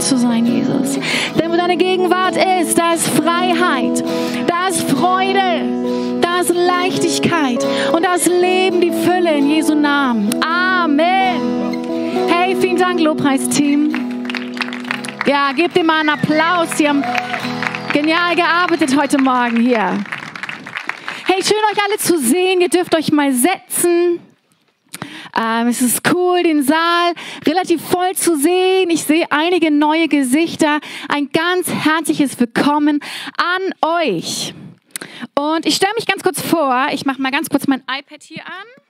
zu sein, Jesus. Denn wo deine Gegenwart ist, da ist Freiheit, da ist Freude, da ist Leichtigkeit und da ist Leben, die Fülle in Jesu Namen. Amen. Hey, vielen Dank, Lobpreisteam. Ja, gebt ihm mal einen Applaus. Sie haben genial gearbeitet heute Morgen hier. Hey, schön euch alle zu sehen. Ihr dürft euch mal setzen. Ähm, es ist cool, den Saal relativ voll zu sehen. Ich sehe einige neue Gesichter. Ein ganz herzliches Willkommen an euch. Und ich stelle mich ganz kurz vor. Ich mache mal ganz kurz mein iPad hier an.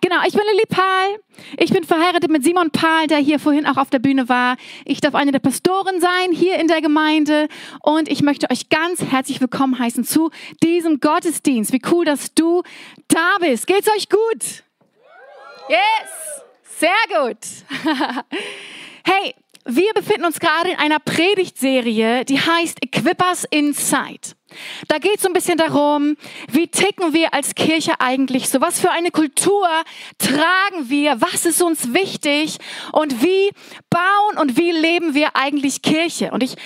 Genau, ich bin Lilly Pahl. Ich bin verheiratet mit Simon Pahl, der hier vorhin auch auf der Bühne war. Ich darf eine der Pastoren sein hier in der Gemeinde und ich möchte euch ganz herzlich willkommen heißen zu diesem Gottesdienst. Wie cool, dass du da bist. Geht's euch gut? Yes, sehr gut. hey, wir befinden uns gerade in einer Predigtserie, die heißt Equippers Inside. Da geht es so ein bisschen darum, wie ticken wir als Kirche eigentlich so? Was für eine Kultur tragen wir? Was ist uns wichtig? Und wie bauen und wie leben wir eigentlich Kirche? Und ich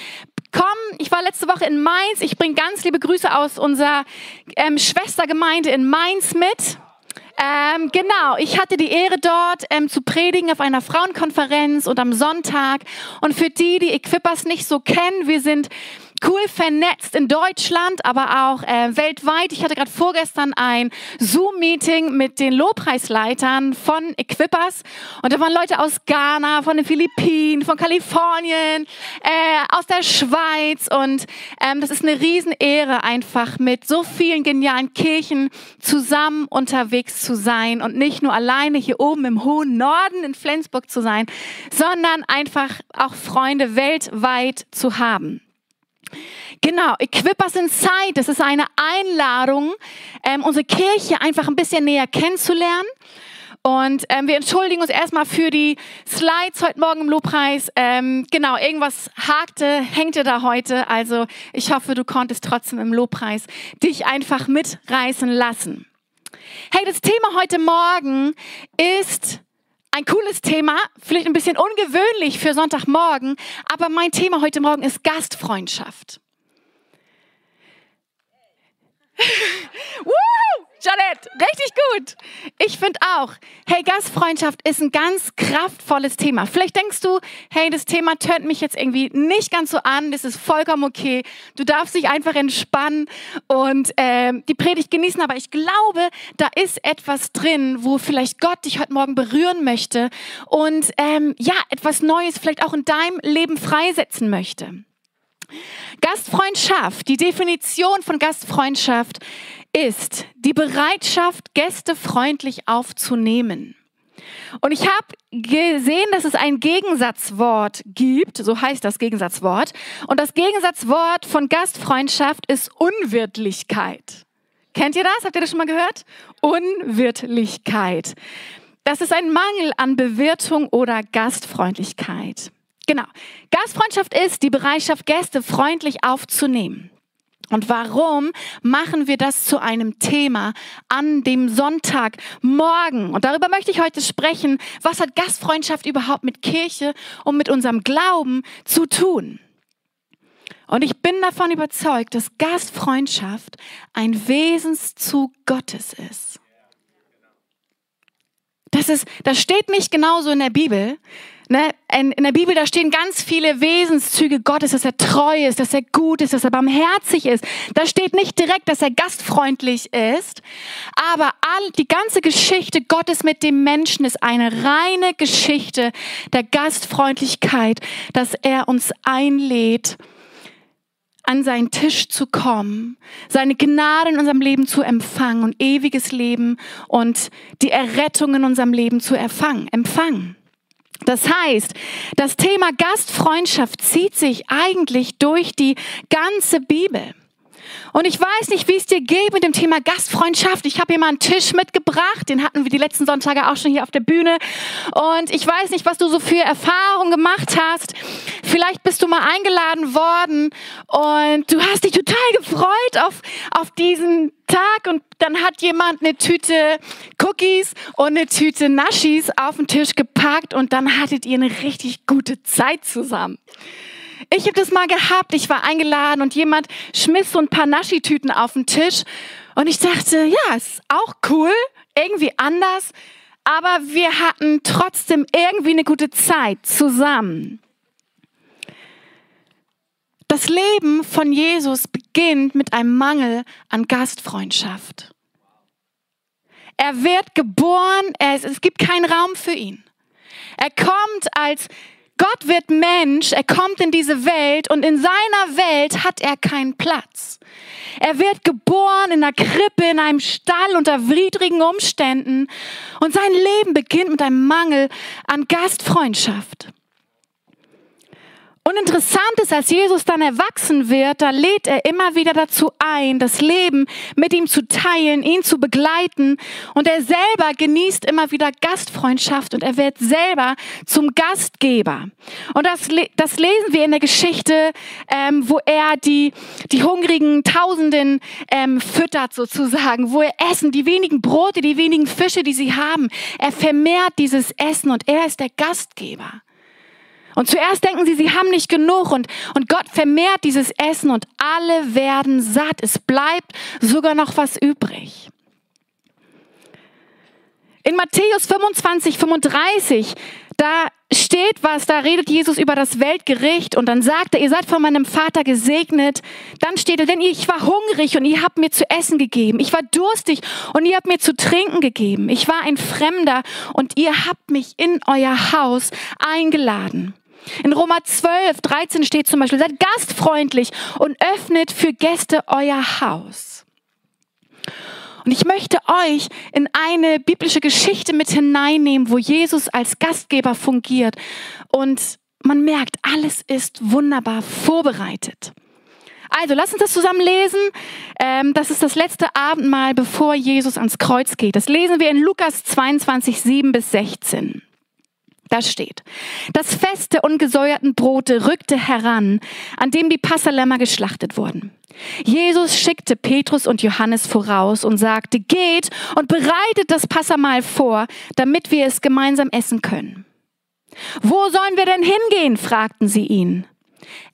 komm, ich war letzte Woche in Mainz. Ich bringe ganz liebe Grüße aus unserer ähm, Schwestergemeinde in Mainz mit. Ähm, genau, ich hatte die Ehre dort ähm, zu predigen auf einer Frauenkonferenz und am Sonntag. Und für die, die Equippers nicht so kennen, wir sind cool vernetzt in Deutschland, aber auch äh, weltweit. Ich hatte gerade vorgestern ein Zoom-Meeting mit den Lobpreisleitern von Equippers und da waren Leute aus Ghana, von den Philippinen, von Kalifornien, äh, aus der Schweiz und ähm, das ist eine Riesenehre einfach mit so vielen genialen Kirchen zusammen unterwegs zu sein und nicht nur alleine hier oben im hohen Norden in Flensburg zu sein, sondern einfach auch Freunde weltweit zu haben. Genau, Equip Us Inside, das ist eine Einladung, ähm, unsere Kirche einfach ein bisschen näher kennenzulernen. Und ähm, wir entschuldigen uns erstmal für die Slides heute Morgen im Lobpreis. Ähm, genau, irgendwas hakte, hängte da heute. Also ich hoffe, du konntest trotzdem im Lobpreis dich einfach mitreißen lassen. Hey, das Thema heute Morgen ist ein cooles Thema, vielleicht ein bisschen ungewöhnlich für Sonntagmorgen, aber mein Thema heute Morgen ist Gastfreundschaft. Richtig gut. Ich finde auch, hey, Gastfreundschaft ist ein ganz kraftvolles Thema. Vielleicht denkst du, hey, das Thema tönt mich jetzt irgendwie nicht ganz so an, das ist vollkommen okay. Du darfst dich einfach entspannen und äh, die Predigt genießen, aber ich glaube, da ist etwas drin, wo vielleicht Gott dich heute Morgen berühren möchte und ähm, ja, etwas Neues vielleicht auch in deinem Leben freisetzen möchte. Gastfreundschaft, die Definition von Gastfreundschaft ist die Bereitschaft, Gäste freundlich aufzunehmen. Und ich habe gesehen, dass es ein Gegensatzwort gibt, so heißt das Gegensatzwort. Und das Gegensatzwort von Gastfreundschaft ist Unwirtlichkeit. Kennt ihr das? Habt ihr das schon mal gehört? Unwirtlichkeit. Das ist ein Mangel an Bewirtung oder Gastfreundlichkeit. Genau. Gastfreundschaft ist die Bereitschaft, Gäste freundlich aufzunehmen. Und warum machen wir das zu einem Thema an dem Sonntagmorgen? Und darüber möchte ich heute sprechen. Was hat Gastfreundschaft überhaupt mit Kirche und mit unserem Glauben zu tun? Und ich bin davon überzeugt, dass Gastfreundschaft ein Wesenszug Gottes ist. Das, ist, das steht nicht genauso in der Bibel, Ne, in, in der Bibel, da stehen ganz viele Wesenszüge Gottes, dass er treu ist, dass er gut ist, dass er barmherzig ist. Da steht nicht direkt, dass er gastfreundlich ist, aber all, die ganze Geschichte Gottes mit dem Menschen ist eine reine Geschichte der Gastfreundlichkeit, dass er uns einlädt, an seinen Tisch zu kommen, seine Gnade in unserem Leben zu empfangen und ewiges Leben und die Errettung in unserem Leben zu erfangen, empfangen. Das heißt, das Thema Gastfreundschaft zieht sich eigentlich durch die ganze Bibel. Und ich weiß nicht, wie es dir geht mit dem Thema Gastfreundschaft. Ich habe hier mal einen Tisch mitgebracht, den hatten wir die letzten Sonntage auch schon hier auf der Bühne. Und ich weiß nicht, was du so für Erfahrungen gemacht hast. Vielleicht bist du mal eingeladen worden und du hast dich total gefreut auf, auf diesen Tag und dann hat jemand eine Tüte Cookies und eine Tüte Naschis auf den Tisch gepackt und dann hattet ihr eine richtig gute Zeit zusammen. Ich habe das mal gehabt. Ich war eingeladen und jemand schmiss so ein paar Naschi-Tüten auf den Tisch. Und ich dachte, ja, ist auch cool, irgendwie anders. Aber wir hatten trotzdem irgendwie eine gute Zeit zusammen. Das Leben von Jesus beginnt mit einem Mangel an Gastfreundschaft. Er wird geboren, es gibt keinen Raum für ihn. Er kommt als Gott wird Mensch, er kommt in diese Welt und in seiner Welt hat er keinen Platz. Er wird geboren in einer Krippe, in einem Stall unter widrigen Umständen und sein Leben beginnt mit einem Mangel an Gastfreundschaft. Und interessant ist, als Jesus dann erwachsen wird, da lädt er immer wieder dazu ein, das Leben mit ihm zu teilen, ihn zu begleiten. Und er selber genießt immer wieder Gastfreundschaft und er wird selber zum Gastgeber. Und das, das lesen wir in der Geschichte, ähm, wo er die, die hungrigen Tausenden ähm, füttert sozusagen, wo er Essen, die wenigen Brote, die wenigen Fische, die sie haben. Er vermehrt dieses Essen und er ist der Gastgeber. Und zuerst denken sie, sie haben nicht genug und, und Gott vermehrt dieses Essen und alle werden satt. Es bleibt sogar noch was übrig. In Matthäus 25, 35, da steht was, da redet Jesus über das Weltgericht und dann sagt er, ihr seid von meinem Vater gesegnet. Dann steht er, denn ich war hungrig und ihr habt mir zu essen gegeben. Ich war durstig und ihr habt mir zu trinken gegeben. Ich war ein Fremder und ihr habt mich in euer Haus eingeladen. In Roma 12, 13 steht zum Beispiel, seid gastfreundlich und öffnet für Gäste euer Haus. Und ich möchte euch in eine biblische Geschichte mit hineinnehmen, wo Jesus als Gastgeber fungiert. Und man merkt, alles ist wunderbar vorbereitet. Also, lass uns das zusammen lesen. Ähm, das ist das letzte Abendmahl, bevor Jesus ans Kreuz geht. Das lesen wir in Lukas 22, 7 bis 16. Da steht, das Fest der ungesäuerten Brote rückte heran, an dem die Passalämmer geschlachtet wurden. Jesus schickte Petrus und Johannes voraus und sagte, geht und bereitet das Passamahl vor, damit wir es gemeinsam essen können. Wo sollen wir denn hingehen? fragten sie ihn.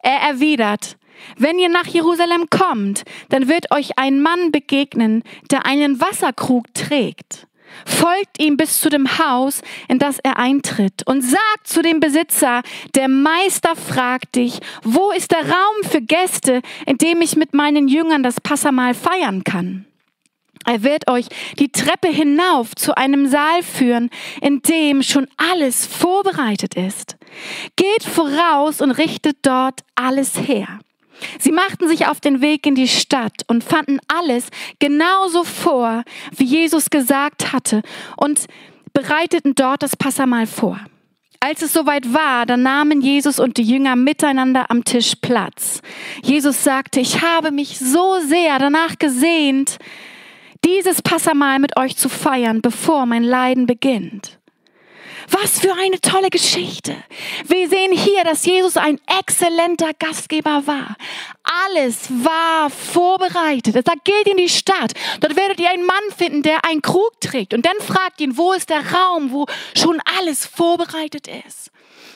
Er erwidert, wenn ihr nach Jerusalem kommt, dann wird euch ein Mann begegnen, der einen Wasserkrug trägt. Folgt ihm bis zu dem Haus, in das er eintritt und sagt zu dem Besitzer, der Meister fragt dich, wo ist der Raum für Gäste, in dem ich mit meinen Jüngern das Passamal feiern kann? Er wird euch die Treppe hinauf zu einem Saal führen, in dem schon alles vorbereitet ist. Geht voraus und richtet dort alles her. Sie machten sich auf den Weg in die Stadt und fanden alles genauso vor, wie Jesus gesagt hatte und bereiteten dort das Passamal vor. Als es soweit war, dann nahmen Jesus und die Jünger miteinander am Tisch Platz. Jesus sagte, ich habe mich so sehr danach gesehnt, dieses Passamal mit euch zu feiern, bevor mein Leiden beginnt. Was für eine tolle Geschichte. Wir sehen hier, dass Jesus ein exzellenter Gastgeber war. Alles war vorbereitet. Er sagt, geht in die Stadt. Dort werdet ihr einen Mann finden, der einen Krug trägt. Und dann fragt ihn, wo ist der Raum, wo schon alles vorbereitet ist.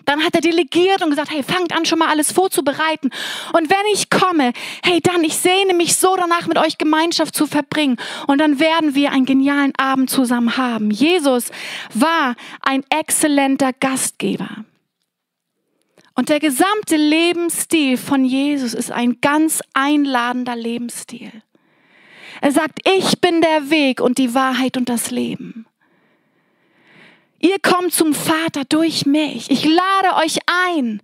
Dann hat er delegiert und gesagt, hey, fangt an, schon mal alles vorzubereiten. Und wenn ich komme, hey, dann, ich sehne mich so danach, mit euch Gemeinschaft zu verbringen. Und dann werden wir einen genialen Abend zusammen haben. Jesus war ein exzellenter Gastgeber. Und der gesamte Lebensstil von Jesus ist ein ganz einladender Lebensstil. Er sagt, ich bin der Weg und die Wahrheit und das Leben. Ihr kommt zum Vater durch mich. Ich lade euch ein,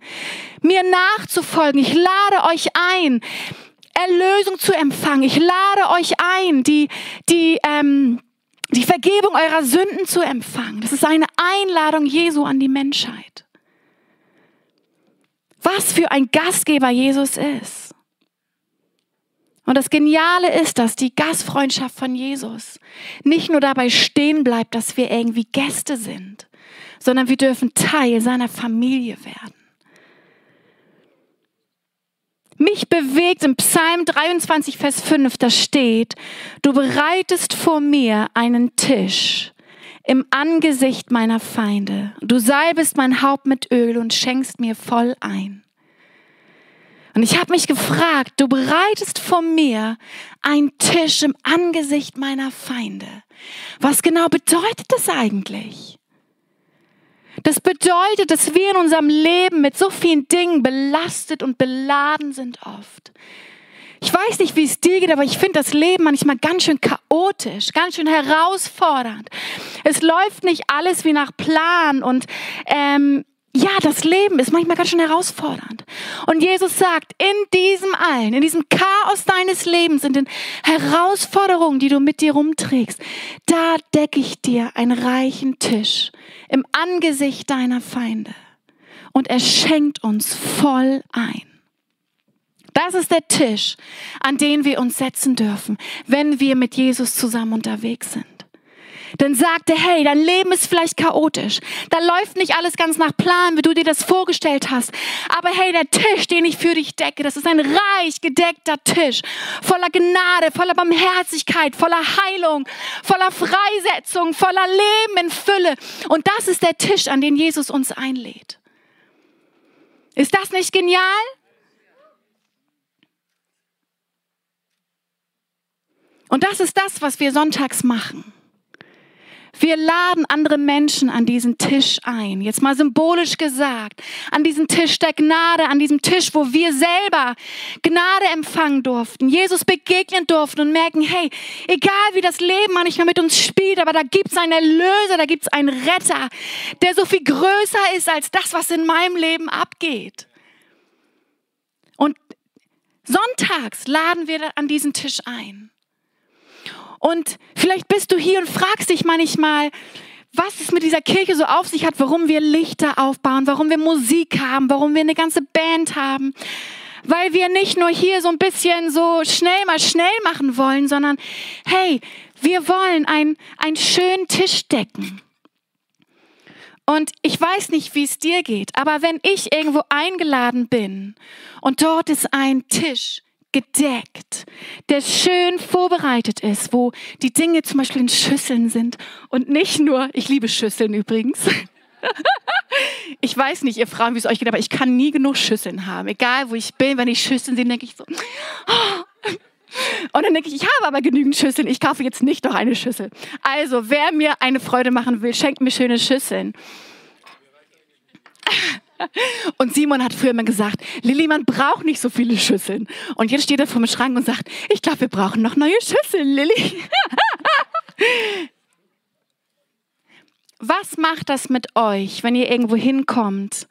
mir nachzufolgen. Ich lade euch ein, Erlösung zu empfangen. Ich lade euch ein, die, die, ähm, die Vergebung eurer Sünden zu empfangen. Das ist eine Einladung Jesu an die Menschheit. Was für ein Gastgeber Jesus ist. Und das Geniale ist, dass die Gastfreundschaft von Jesus nicht nur dabei stehen bleibt, dass wir irgendwie Gäste sind, sondern wir dürfen Teil seiner Familie werden. Mich bewegt im Psalm 23, Vers 5, da steht, du bereitest vor mir einen Tisch im Angesicht meiner Feinde. Du salbest mein Haupt mit Öl und schenkst mir voll ein. Und ich habe mich gefragt, du bereitest vor mir einen Tisch im Angesicht meiner Feinde. Was genau bedeutet das eigentlich? Das bedeutet, dass wir in unserem Leben mit so vielen Dingen belastet und beladen sind oft. Ich weiß nicht, wie es dir geht, aber ich finde das Leben manchmal ganz schön chaotisch, ganz schön herausfordernd. Es läuft nicht alles wie nach Plan und ähm, ja, das Leben ist manchmal ganz schön herausfordernd. Und Jesus sagt, in diesem allen, in diesem Chaos deines Lebens, in den Herausforderungen, die du mit dir rumträgst, da decke ich dir einen reichen Tisch im Angesicht deiner Feinde. Und er schenkt uns voll ein. Das ist der Tisch, an den wir uns setzen dürfen, wenn wir mit Jesus zusammen unterwegs sind dann sagt er, hey, dein Leben ist vielleicht chaotisch. Da läuft nicht alles ganz nach Plan, wie du dir das vorgestellt hast. Aber hey, der Tisch, den ich für dich decke, das ist ein reich gedeckter Tisch. Voller Gnade, voller Barmherzigkeit, voller Heilung, voller Freisetzung, voller Leben in Fülle. Und das ist der Tisch, an den Jesus uns einlädt. Ist das nicht genial? Und das ist das, was wir sonntags machen. Wir laden andere Menschen an diesen Tisch ein. Jetzt mal symbolisch gesagt. An diesen Tisch der Gnade, an diesem Tisch, wo wir selber Gnade empfangen durften, Jesus begegnen durften und merken, hey, egal wie das Leben manchmal mit uns spielt, aber da gibt es einen Erlöser, da gibt es einen Retter, der so viel größer ist als das, was in meinem Leben abgeht. Und sonntags laden wir an diesen Tisch ein. Und vielleicht bist du hier und fragst dich manchmal, was es mit dieser Kirche so auf sich hat, warum wir Lichter aufbauen, warum wir Musik haben, warum wir eine ganze Band haben. Weil wir nicht nur hier so ein bisschen so schnell mal schnell machen wollen, sondern hey, wir wollen einen, einen schönen Tisch decken. Und ich weiß nicht, wie es dir geht, aber wenn ich irgendwo eingeladen bin und dort ist ein Tisch, gedeckt, der schön vorbereitet ist, wo die Dinge zum Beispiel in Schüsseln sind und nicht nur, ich liebe Schüsseln übrigens. Ich weiß nicht, ihr Frauen, wie es euch geht, aber ich kann nie genug Schüsseln haben. Egal, wo ich bin, wenn ich Schüsseln sehe, denke ich so. Oh. Und dann denke ich, ich habe aber genügend Schüsseln, ich kaufe jetzt nicht noch eine Schüssel. Also, wer mir eine Freude machen will, schenkt mir schöne Schüsseln. Und Simon hat früher immer gesagt, Lilly, man braucht nicht so viele Schüsseln. Und jetzt steht er vor dem Schrank und sagt, ich glaube, wir brauchen noch neue Schüsseln, Lilly. Was macht das mit euch, wenn ihr irgendwo hinkommt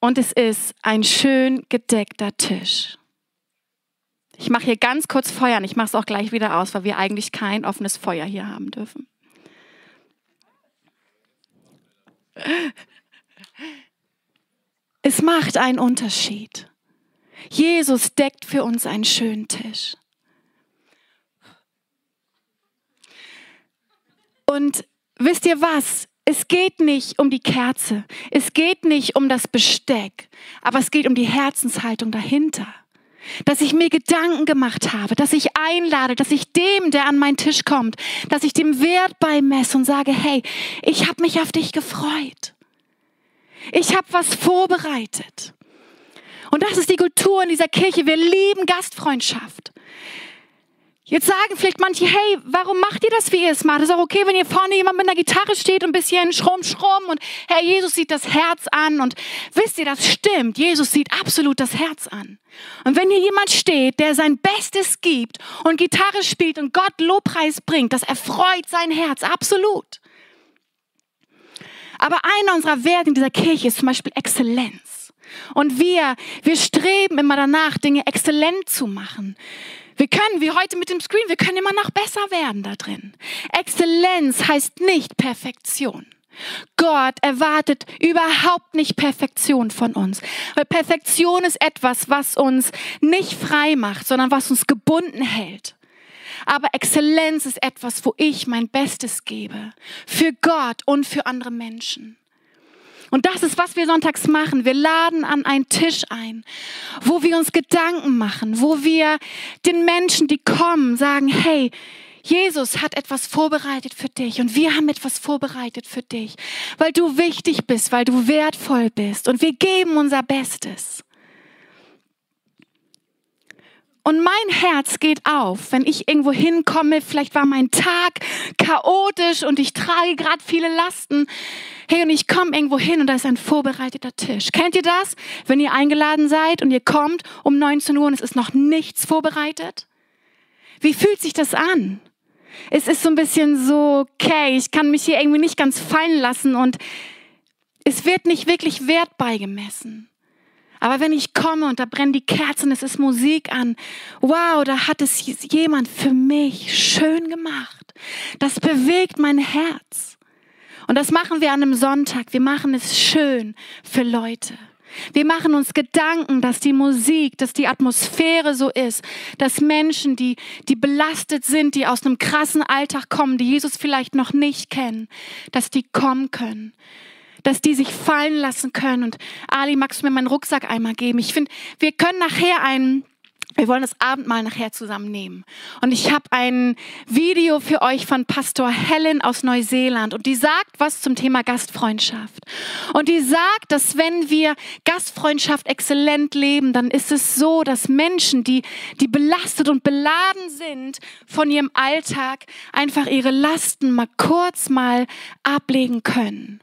und es ist ein schön gedeckter Tisch? Ich mache hier ganz kurz Feuer und ich mache es auch gleich wieder aus, weil wir eigentlich kein offenes Feuer hier haben dürfen. Es macht einen Unterschied. Jesus deckt für uns einen schönen Tisch. Und wisst ihr was? Es geht nicht um die Kerze, es geht nicht um das Besteck, aber es geht um die Herzenshaltung dahinter. Dass ich mir Gedanken gemacht habe, dass ich einlade, dass ich dem, der an meinen Tisch kommt, dass ich dem Wert beimesse und sage, hey, ich habe mich auf dich gefreut. Ich habe was vorbereitet. Und das ist die Kultur in dieser Kirche. Wir lieben Gastfreundschaft. Jetzt sagen vielleicht manche, hey, warum macht ihr das, wie ihr es macht? ist auch okay, wenn ihr vorne jemand mit einer Gitarre steht und ein bisschen schrumm, schrumm und Herr Jesus sieht das Herz an und wisst ihr, das stimmt. Jesus sieht absolut das Herz an. Und wenn hier jemand steht, der sein Bestes gibt und Gitarre spielt und Gott Lobpreis bringt, das erfreut sein Herz absolut. Aber einer unserer Werte in dieser Kirche ist zum Beispiel Exzellenz. Und wir, wir streben immer danach, Dinge exzellent zu machen. Wir können, wie heute mit dem Screen, wir können immer noch besser werden da drin. Exzellenz heißt nicht Perfektion. Gott erwartet überhaupt nicht Perfektion von uns. Weil Perfektion ist etwas, was uns nicht frei macht, sondern was uns gebunden hält. Aber Exzellenz ist etwas, wo ich mein Bestes gebe. Für Gott und für andere Menschen. Und das ist, was wir sonntags machen. Wir laden an einen Tisch ein, wo wir uns Gedanken machen, wo wir den Menschen, die kommen, sagen, hey, Jesus hat etwas vorbereitet für dich und wir haben etwas vorbereitet für dich, weil du wichtig bist, weil du wertvoll bist und wir geben unser Bestes. Und mein Herz geht auf, wenn ich irgendwo hinkomme, vielleicht war mein Tag chaotisch und ich trage gerade viele Lasten. Hey, und ich komme irgendwo hin und da ist ein vorbereiteter Tisch. Kennt ihr das? Wenn ihr eingeladen seid und ihr kommt um 19 Uhr und es ist noch nichts vorbereitet? Wie fühlt sich das an? Es ist so ein bisschen so, okay, ich kann mich hier irgendwie nicht ganz fallen lassen und es wird nicht wirklich Wert beigemessen. Aber wenn ich komme und da brennen die Kerzen, es ist Musik an, wow, da hat es jemand für mich schön gemacht. Das bewegt mein Herz. Und das machen wir an einem Sonntag. Wir machen es schön für Leute. Wir machen uns Gedanken, dass die Musik, dass die Atmosphäre so ist, dass Menschen, die, die belastet sind, die aus einem krassen Alltag kommen, die Jesus vielleicht noch nicht kennen, dass die kommen können dass die sich fallen lassen können. Und Ali, magst du mir meinen Rucksack einmal geben? Ich finde, wir können nachher einen wir wollen das Abendmahl nachher zusammen nehmen. Und ich habe ein Video für euch von Pastor Helen aus Neuseeland. Und die sagt was zum Thema Gastfreundschaft. Und die sagt, dass wenn wir Gastfreundschaft exzellent leben, dann ist es so, dass Menschen, die, die belastet und beladen sind von ihrem Alltag, einfach ihre Lasten mal kurz mal ablegen können.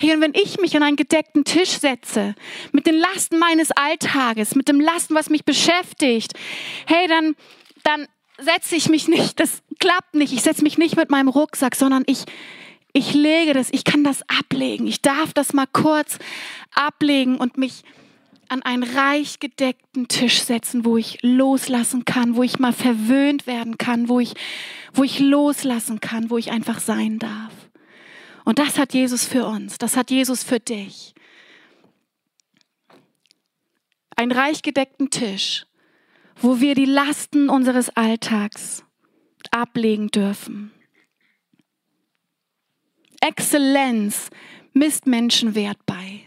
Hey, und wenn ich mich an einen gedeckten Tisch setze, mit den Lasten meines Alltages, mit dem Lasten, was mich beschäftigt, hey, dann, dann setze ich mich nicht, das klappt nicht, ich setze mich nicht mit meinem Rucksack, sondern ich, ich lege das, ich kann das ablegen. Ich darf das mal kurz ablegen und mich an einen reich gedeckten Tisch setzen, wo ich loslassen kann, wo ich mal verwöhnt werden kann, wo ich, wo ich loslassen kann, wo ich einfach sein darf. Und das hat Jesus für uns, das hat Jesus für dich. Ein reich gedeckten Tisch, wo wir die Lasten unseres Alltags ablegen dürfen. Exzellenz misst Menschenwert bei.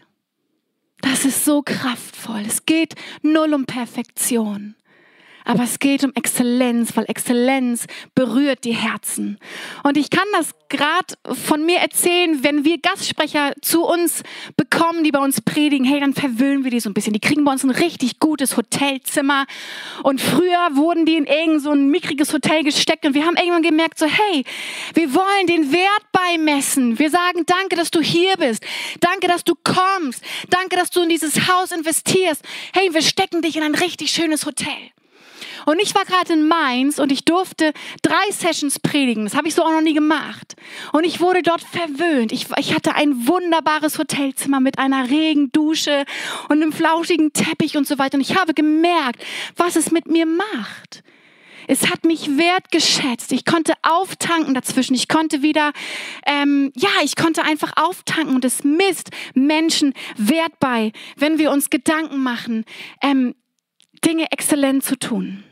Das ist so kraftvoll. Es geht null um Perfektion. Aber es geht um Exzellenz, weil Exzellenz berührt die Herzen. Und ich kann das gerade von mir erzählen, wenn wir Gastsprecher zu uns bekommen, die bei uns predigen, hey, dann verwöhnen wir die so ein bisschen. Die kriegen bei uns ein richtig gutes Hotelzimmer. Und früher wurden die in irgend so ein mickriges Hotel gesteckt und wir haben irgendwann gemerkt, so, hey, wir wollen den Wert beimessen. Wir sagen, danke, dass du hier bist. Danke, dass du kommst. Danke, dass du in dieses Haus investierst. Hey, wir stecken dich in ein richtig schönes Hotel. Und ich war gerade in Mainz und ich durfte drei Sessions predigen. Das habe ich so auch noch nie gemacht. Und ich wurde dort verwöhnt. Ich, ich hatte ein wunderbares Hotelzimmer mit einer Regendusche und einem flauschigen Teppich und so weiter. Und ich habe gemerkt, was es mit mir macht. Es hat mich wertgeschätzt. Ich konnte auftanken dazwischen. Ich konnte wieder, ähm, ja, ich konnte einfach auftanken und es misst Menschen Wert bei, wenn wir uns Gedanken machen, ähm, Dinge exzellent zu tun.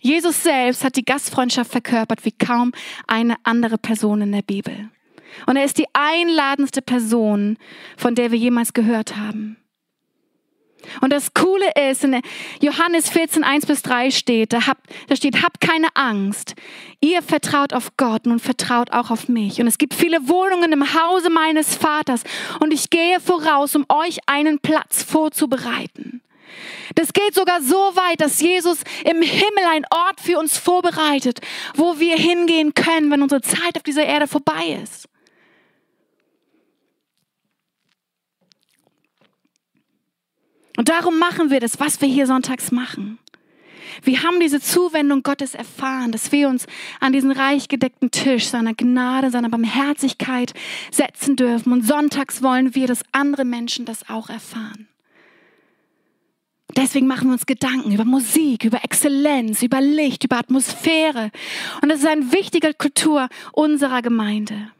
Jesus selbst hat die Gastfreundschaft verkörpert wie kaum eine andere Person in der Bibel. Und er ist die einladendste Person, von der wir jemals gehört haben. Und das Coole ist, in Johannes 14, 1 bis 3 steht, da, habt, da steht, habt keine Angst. Ihr vertraut auf Gott, nun vertraut auch auf mich. Und es gibt viele Wohnungen im Hause meines Vaters. Und ich gehe voraus, um euch einen Platz vorzubereiten. Das geht sogar so weit, dass Jesus im Himmel einen Ort für uns vorbereitet, wo wir hingehen können, wenn unsere Zeit auf dieser Erde vorbei ist. Und darum machen wir das, was wir hier sonntags machen. Wir haben diese Zuwendung Gottes erfahren, dass wir uns an diesen reich gedeckten Tisch seiner Gnade, seiner Barmherzigkeit setzen dürfen. Und sonntags wollen wir, dass andere Menschen das auch erfahren. Deswegen machen wir uns Gedanken über Musik, über Exzellenz, über Licht, über Atmosphäre. Und das ist eine wichtige Kultur unserer Gemeinde.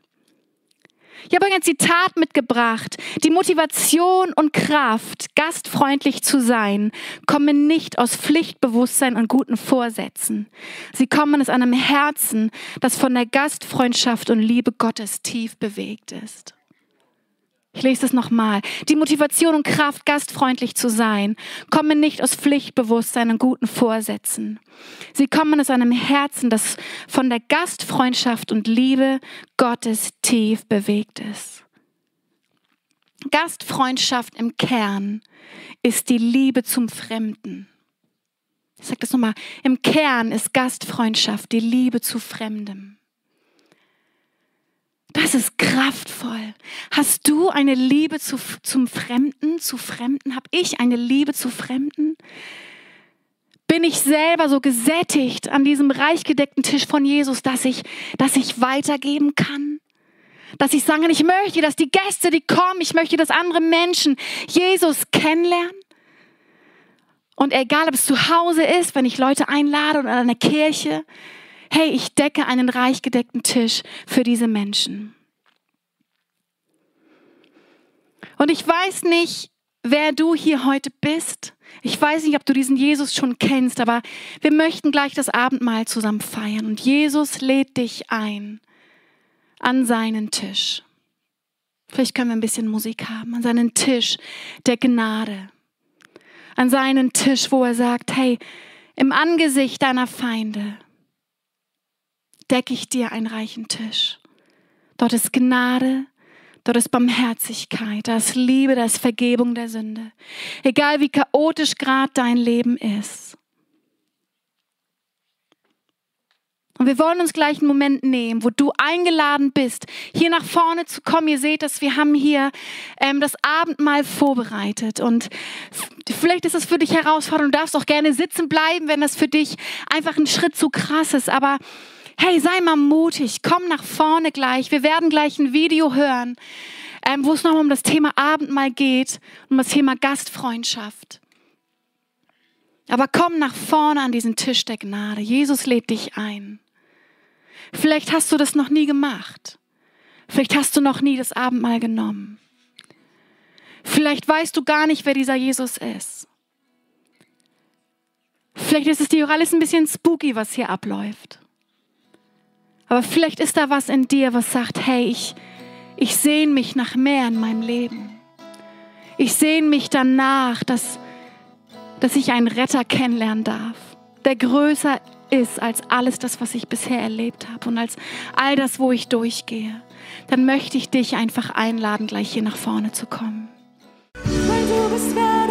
Ich habe ein Zitat mitgebracht. Die Motivation und Kraft, gastfreundlich zu sein, kommen nicht aus Pflichtbewusstsein und guten Vorsätzen. Sie kommen aus einem Herzen, das von der Gastfreundschaft und Liebe Gottes tief bewegt ist. Ich lese das nochmal. Die Motivation und Kraft, gastfreundlich zu sein, kommen nicht aus Pflichtbewusstsein und guten Vorsätzen. Sie kommen aus einem Herzen, das von der Gastfreundschaft und Liebe Gottes tief bewegt ist. Gastfreundschaft im Kern ist die Liebe zum Fremden. Ich sage das nochmal. Im Kern ist Gastfreundschaft die Liebe zu Fremdem. Das ist kraftvoll. Hast du eine Liebe zu, zum Fremden, zu Fremden? Habe ich eine Liebe zu Fremden? Bin ich selber so gesättigt an diesem reichgedeckten Tisch von Jesus, dass ich, dass ich weitergeben kann? Dass ich sage, ich möchte, dass die Gäste, die kommen, ich möchte, dass andere Menschen Jesus kennenlernen? Und egal, ob es zu Hause ist, wenn ich Leute einlade oder in einer Kirche, hey, ich decke einen reich gedeckten Tisch für diese Menschen. Und ich weiß nicht, wer du hier heute bist. Ich weiß nicht, ob du diesen Jesus schon kennst, aber wir möchten gleich das Abendmahl zusammen feiern. Und Jesus lädt dich ein an seinen Tisch. Vielleicht können wir ein bisschen Musik haben, an seinen Tisch der Gnade. An seinen Tisch, wo er sagt, hey, im Angesicht deiner Feinde decke ich dir einen reichen Tisch. Dort ist Gnade, dort ist Barmherzigkeit, da ist Liebe, da ist Vergebung der Sünde. Egal wie chaotisch gerade dein Leben ist. Und wir wollen uns gleich einen Moment nehmen, wo du eingeladen bist, hier nach vorne zu kommen. Ihr seht das, wir haben hier ähm, das Abendmahl vorbereitet. Und vielleicht ist es für dich herausfordernd. Du darfst auch gerne sitzen bleiben, wenn das für dich einfach ein Schritt zu krass ist. Aber hey, sei mal mutig, komm nach vorne gleich. Wir werden gleich ein Video hören, ähm, wo es nochmal um das Thema Abendmahl geht, um das Thema Gastfreundschaft. Aber komm nach vorne an diesen Tisch der Gnade. Jesus lädt dich ein. Vielleicht hast du das noch nie gemacht. Vielleicht hast du noch nie das Abendmahl genommen. Vielleicht weißt du gar nicht, wer dieser Jesus ist. Vielleicht ist es dir auch alles ein bisschen spooky, was hier abläuft. Aber vielleicht ist da was in dir, was sagt, hey, ich, ich sehne mich nach mehr in meinem Leben. Ich sehne mich danach, dass, dass ich einen Retter kennenlernen darf, der größer ist als alles das, was ich bisher erlebt habe und als all das, wo ich durchgehe. Dann möchte ich dich einfach einladen, gleich hier nach vorne zu kommen. Weil du bist, wer